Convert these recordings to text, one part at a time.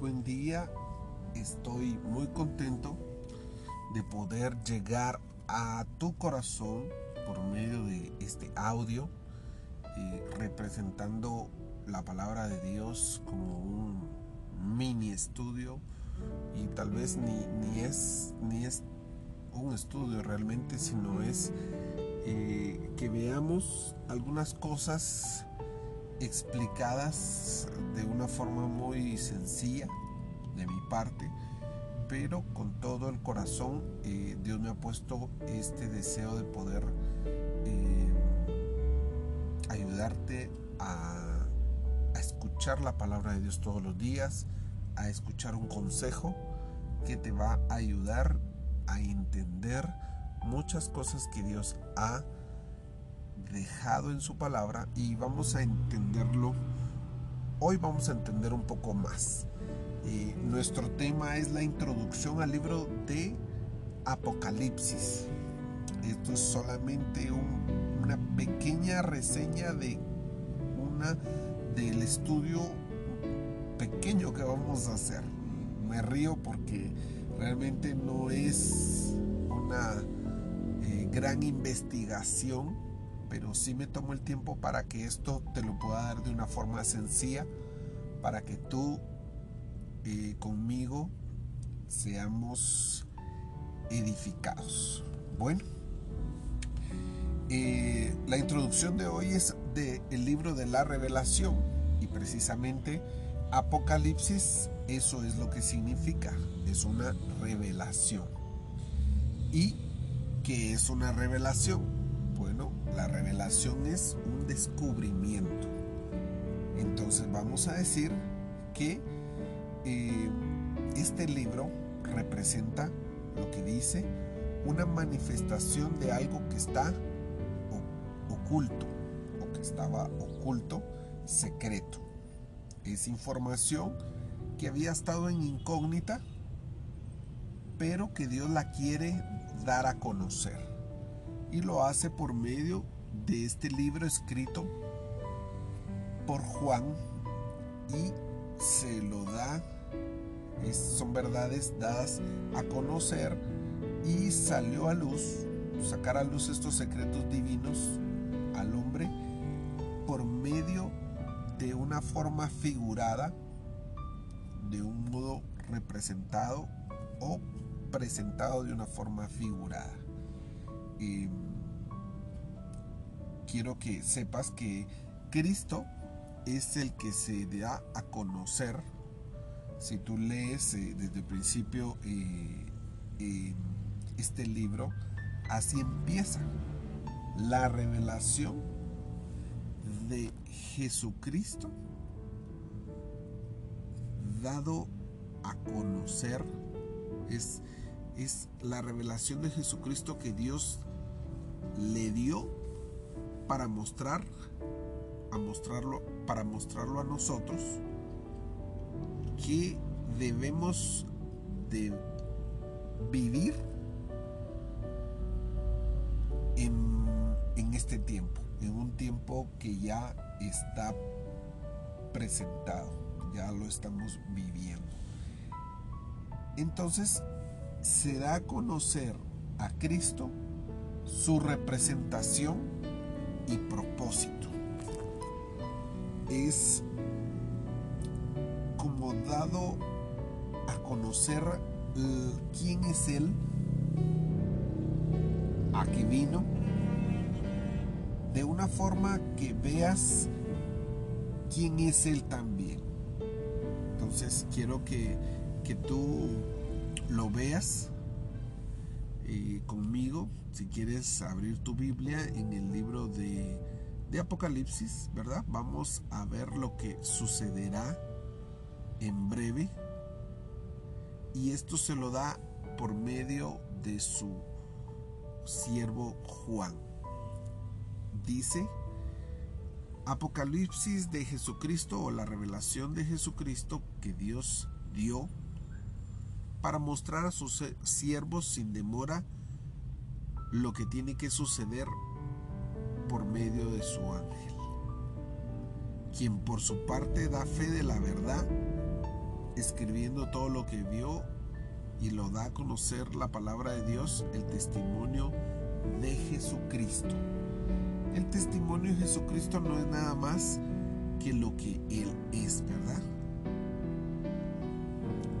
buen día. Estoy muy contento de poder llegar a tu corazón por medio de este audio, eh, representando la palabra de Dios como un mini estudio y tal vez ni, ni, es, ni es un estudio realmente, sino es eh, que veamos algunas cosas explicadas de una forma muy sencilla de mi parte, pero con todo el corazón eh, Dios me ha puesto este deseo de poder eh, ayudarte a, a escuchar la palabra de Dios todos los días, a escuchar un consejo que te va a ayudar a entender muchas cosas que Dios ha en su palabra y vamos a entenderlo. Hoy vamos a entender un poco más. Eh, nuestro tema es la introducción al libro de Apocalipsis. Esto es solamente una pequeña reseña de una del estudio pequeño que vamos a hacer. Me río porque realmente no es una eh, gran investigación pero sí me tomo el tiempo para que esto te lo pueda dar de una forma sencilla, para que tú eh, conmigo seamos edificados. Bueno, eh, la introducción de hoy es del libro de la revelación y precisamente Apocalipsis, eso es lo que significa, es una revelación. ¿Y qué es una revelación? La revelación es un descubrimiento. Entonces vamos a decir que eh, este libro representa lo que dice una manifestación de algo que está oculto o que estaba oculto, secreto. Es información que había estado en incógnita, pero que Dios la quiere dar a conocer y lo hace por medio de este libro escrito por Juan y se lo da, son verdades dadas a conocer y salió a luz, sacar a luz estos secretos divinos al hombre por medio de una forma figurada, de un modo representado o presentado de una forma figurada quiero que sepas que Cristo es el que se da a conocer. Si tú lees eh, desde el principio eh, este libro, así empieza la revelación de Jesucristo dado a conocer es, es la revelación de Jesucristo que Dios le dio para mostrar a mostrarlo para mostrarlo a nosotros que debemos de vivir en, este tiempo, en un tiempo que ya está presentado, ya lo estamos viviendo. Entonces se da a conocer a Cristo su representación y propósito. Es como dado a conocer quién es Él, a qué vino, de una forma que veas quién es Él también. Entonces quiero que, que tú lo veas conmigo, si quieres abrir tu Biblia en el libro de, de Apocalipsis, ¿verdad? Vamos a ver lo que sucederá en breve. Y esto se lo da por medio de su siervo Juan. Dice, Apocalipsis de Jesucristo o la revelación de Jesucristo que Dios dio para mostrar a sus siervos sin demora lo que tiene que suceder por medio de su ángel, quien por su parte da fe de la verdad escribiendo todo lo que vio y lo da a conocer la palabra de Dios, el testimonio de Jesucristo. El testimonio de Jesucristo no es nada más que lo que Él es, ¿verdad?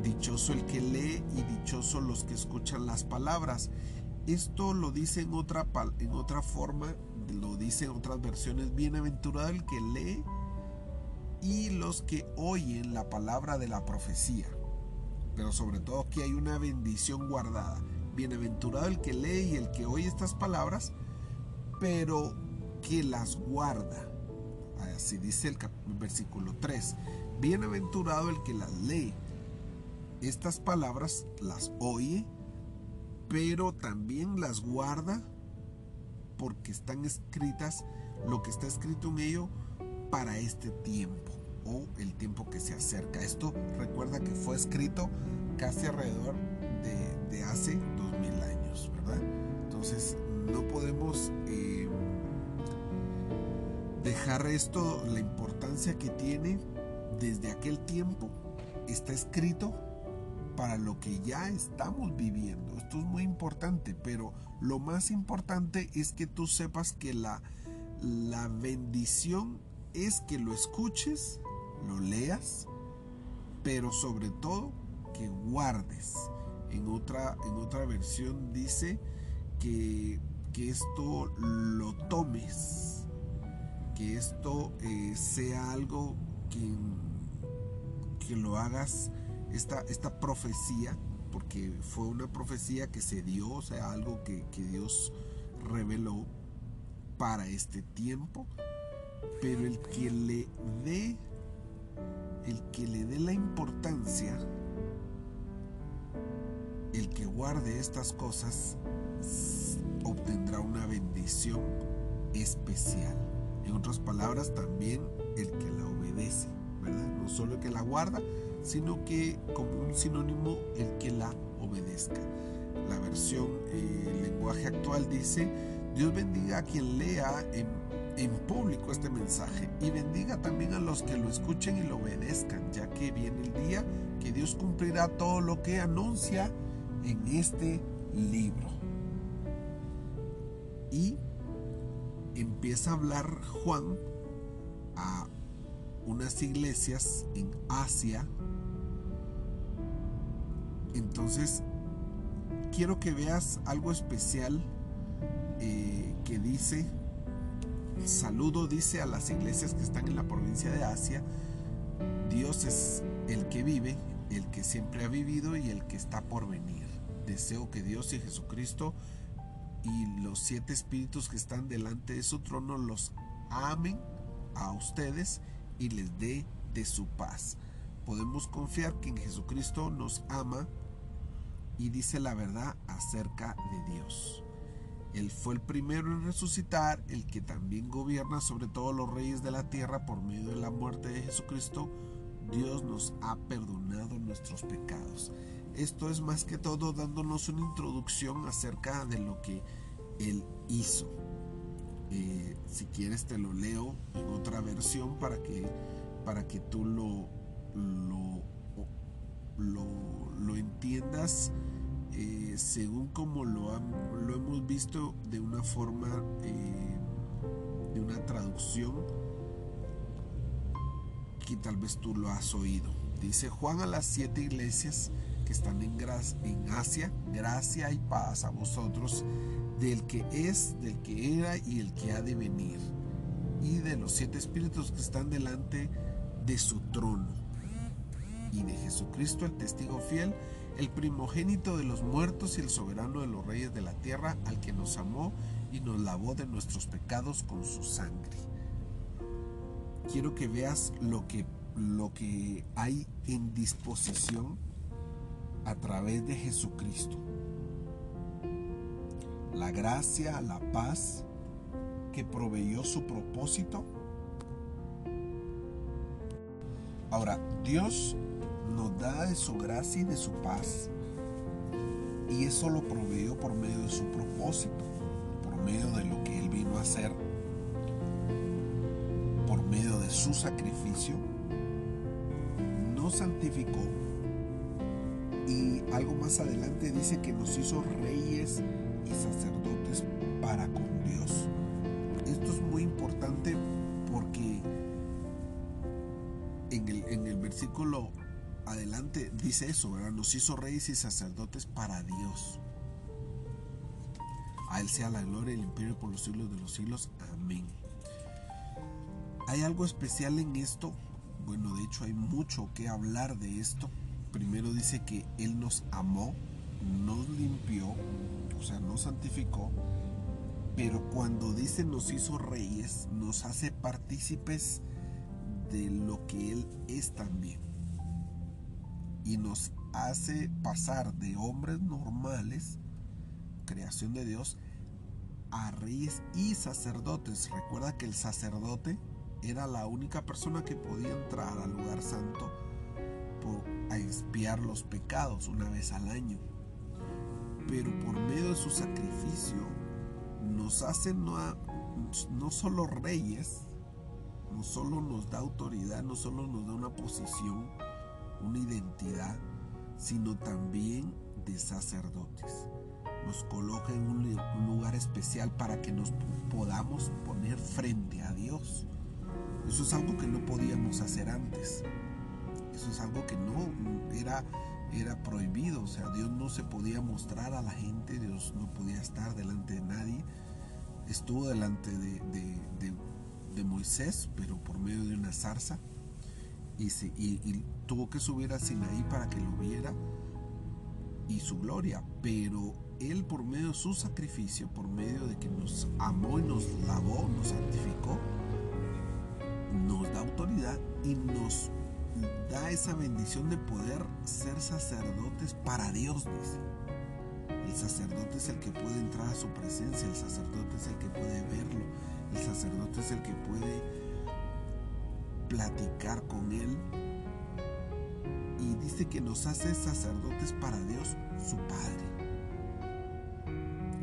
Dichoso el que lee y dichoso los que escuchan las palabras. Esto lo dice en otra, en otra forma, lo dice en otras versiones, bienaventurado el que lee y los que oyen la palabra de la profecía. Pero sobre todo aquí hay una bendición guardada. Bienaventurado el que lee y el que oye estas palabras, pero que las guarda. Así dice el versículo 3. Bienaventurado el que las lee. Estas palabras las oye, pero también las guarda porque están escritas, lo que está escrito en ello para este tiempo o el tiempo que se acerca. Esto recuerda que fue escrito casi alrededor de, hace dos mil años, ¿verdad? Entonces no podemos eh, dejar esto, la importancia que tiene desde aquel tiempo, está escrito para lo que ya estamos viviendo. Esto es muy importante, pero lo más importante es que tú sepas que la, la bendición es que lo escuches, lo leas, pero sobre todo que guardes. En otra, en otra versión dice que, esto lo tomes, que esto eh, sea algo que, que lo hagas, esta, esta profecía, porque fue una profecía que se dio, o sea, algo que, que Dios reveló para este tiempo pero el que le dé, el que le dé la importancia, el que guarde estas cosas, obtendrá una bendición especial. En otras palabras, también el que la obedece, ¿verdad? No solo el que la guarda, sino que como un sinónimo, el que la obedezca. La versión, eh, el lenguaje actual dice, Dios bendiga a quien lea en en público este mensaje y bendiga también a los que lo escuchen y lo obedezcan, ya que viene el día que Dios cumplirá todo lo que anuncia en este libro. Y empieza a hablar Juan a unas iglesias en Asia. Entonces, quiero que veas algo especial eh, que dice saludo dice a las iglesias que están en la provincia de Asia, Dios es el que vive, el que siempre ha vivido y el que está por venir. Deseo que Dios y Jesucristo y los siete espíritus que están delante de su trono los amen a ustedes y les dé de su paz. Podemos confiar que en Jesucristo nos ama y dice la verdad acerca de Dios. Él fue el primero en resucitar, el que también gobierna sobre todos los reyes de la tierra por medio de la muerte de Jesucristo. Dios nos ha perdonado nuestros pecados. Esto es más que todo dándonos una introducción acerca de lo que Él hizo. Eh, si quieres te lo leo en otra versión para que, para que tú lo, lo, lo, lo entiendas eh, según como lo, lo, hemos visto de una forma, eh, de una traducción que tal vez tú lo has oído. Dice Juan a las siete iglesias que están en, en Asia, gracia y paz a vosotros, del que es, del que era y el que ha de venir, y de los siete espíritus que están delante de su trono, y de Jesucristo el testigo fiel, el primogénito de los muertos y el soberano de los reyes de la tierra, al que nos amó y nos lavó de nuestros pecados con su sangre. Quiero que veas lo que, lo que hay en disposición a través de Jesucristo. La gracia, la paz que proveyó su propósito. Ahora, Dios nos da de su gracia y de su paz. Y eso lo proveyó por medio de su propósito, por medio de lo que Él vino a hacer, por medio de su sacrificio. Nos santificó, Y algo más adelante dice que nos hizo reyes y sacerdotes para con Dios. Esto es muy importante porque en el, en el versículo adelante dice eso, ¿verdad? Nos hizo reyes y sacerdotes para Dios. A Él sea la gloria y el imperio por los siglos de los siglos. Amén. ¿Hay algo especial en esto? Bueno, de hecho hay mucho que hablar de esto. Primero dice que Él nos amó, nos limpió, o sea, nos santificó. Pero cuando dice nos hizo reyes, nos hace partícipes de lo que Él es también. Y nos hace pasar de hombres normales, creación de Dios, a reyes y sacerdotes. Recuerda que el sacerdote era la única persona que podía entrar al lugar santo a expiar los pecados una vez al año. Pero por medio de su sacrificio nos hace no, no solo reyes, no solo nos da autoridad, no solo nos da una posición, una identidad, sino también de sacerdotes. Nos coloca en un lugar especial para que nos podamos poner frente a Dios. Eso es algo que no podíamos hacer antes. Eso es algo que no era, era prohibido. O sea, Dios no se podía mostrar a la gente, Dios no podía estar delante de nadie. Estuvo delante de, de, Moisés, pero por medio de una zarza. Y, y, tuvo que subir a Sinaí para que lo viera y su gloria. Pero Él por medio de su sacrificio, por medio de que nos amó y nos lavó, nos santificó, nos da autoridad y nos da esa bendición de poder ser sacerdotes para Dios. El sacerdote es el que puede entrar a su presencia, el sacerdote es el que puede verlo, el sacerdote es el que puede platicar con él. Y dice que nos hace sacerdotes para Dios, su Padre.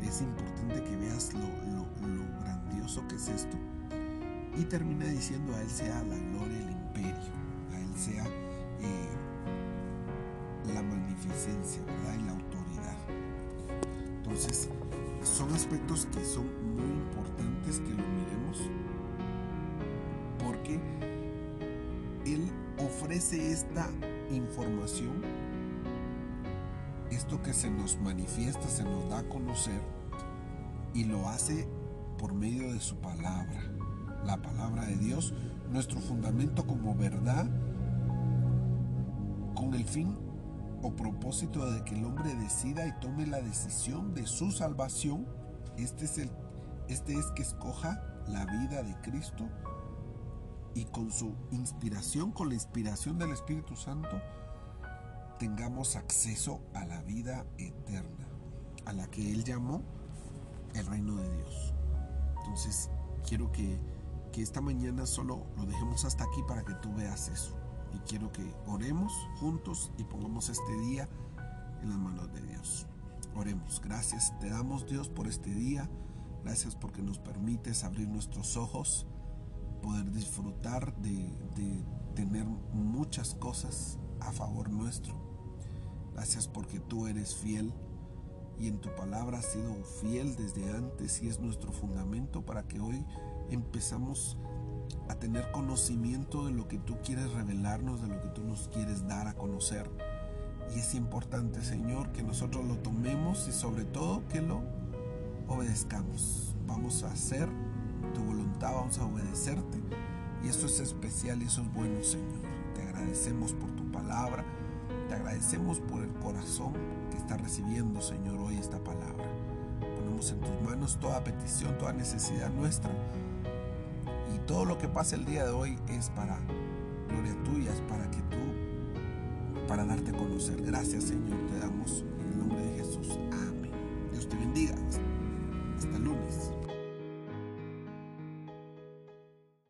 Es importante que veas lo, grandioso que es esto y termina diciendo a Él sea la gloria, el imperio, a Él sea eh, la magnificencia, ¿verdad? Y la autoridad. Entonces, son aspectos que son muy importantes que lo miremos porque Él ofrece esta información, esto que se nos manifiesta, se nos da a conocer y lo hace por medio de su palabra la palabra de Dios, nuestro fundamento como verdad, con el fin o propósito de que el hombre decida y tome la decisión de su salvación. Este es, este es que escoja la vida de Cristo y con su inspiración, con la inspiración del Espíritu Santo, tengamos acceso a la vida eterna, a la que Él llamó el reino de Dios. Entonces, quiero que que esta mañana solo lo dejemos hasta aquí para que tú veas eso. Y quiero que oremos juntos y pongamos este día en las manos de Dios. Oremos. Gracias. Te damos Dios por este día. Gracias porque nos permites abrir nuestros ojos, poder disfrutar de, tener muchas cosas a favor nuestro. Gracias porque tú eres fiel y en tu palabra has sido fiel desde antes y es nuestro fundamento para que hoy empezamos a tener conocimiento de lo que tú quieres revelarnos, de lo que tú nos quieres dar a conocer. Y es importante, Señor, que nosotros lo tomemos y sobre todo que lo obedezcamos. Vamos a hacer vamos a obedecerte. Y eso es especial y eso es bueno, Señor. Te agradecemos por tu palabra. Te agradecemos por el corazón que está recibiendo, Señor, hoy esta palabra. Ponemos en tus manos toda petición, toda necesidad nuestra todo lo que pasa el día de hoy es para gloria tuya, es para que tú, para darte a conocer. Gracias Señor, te damos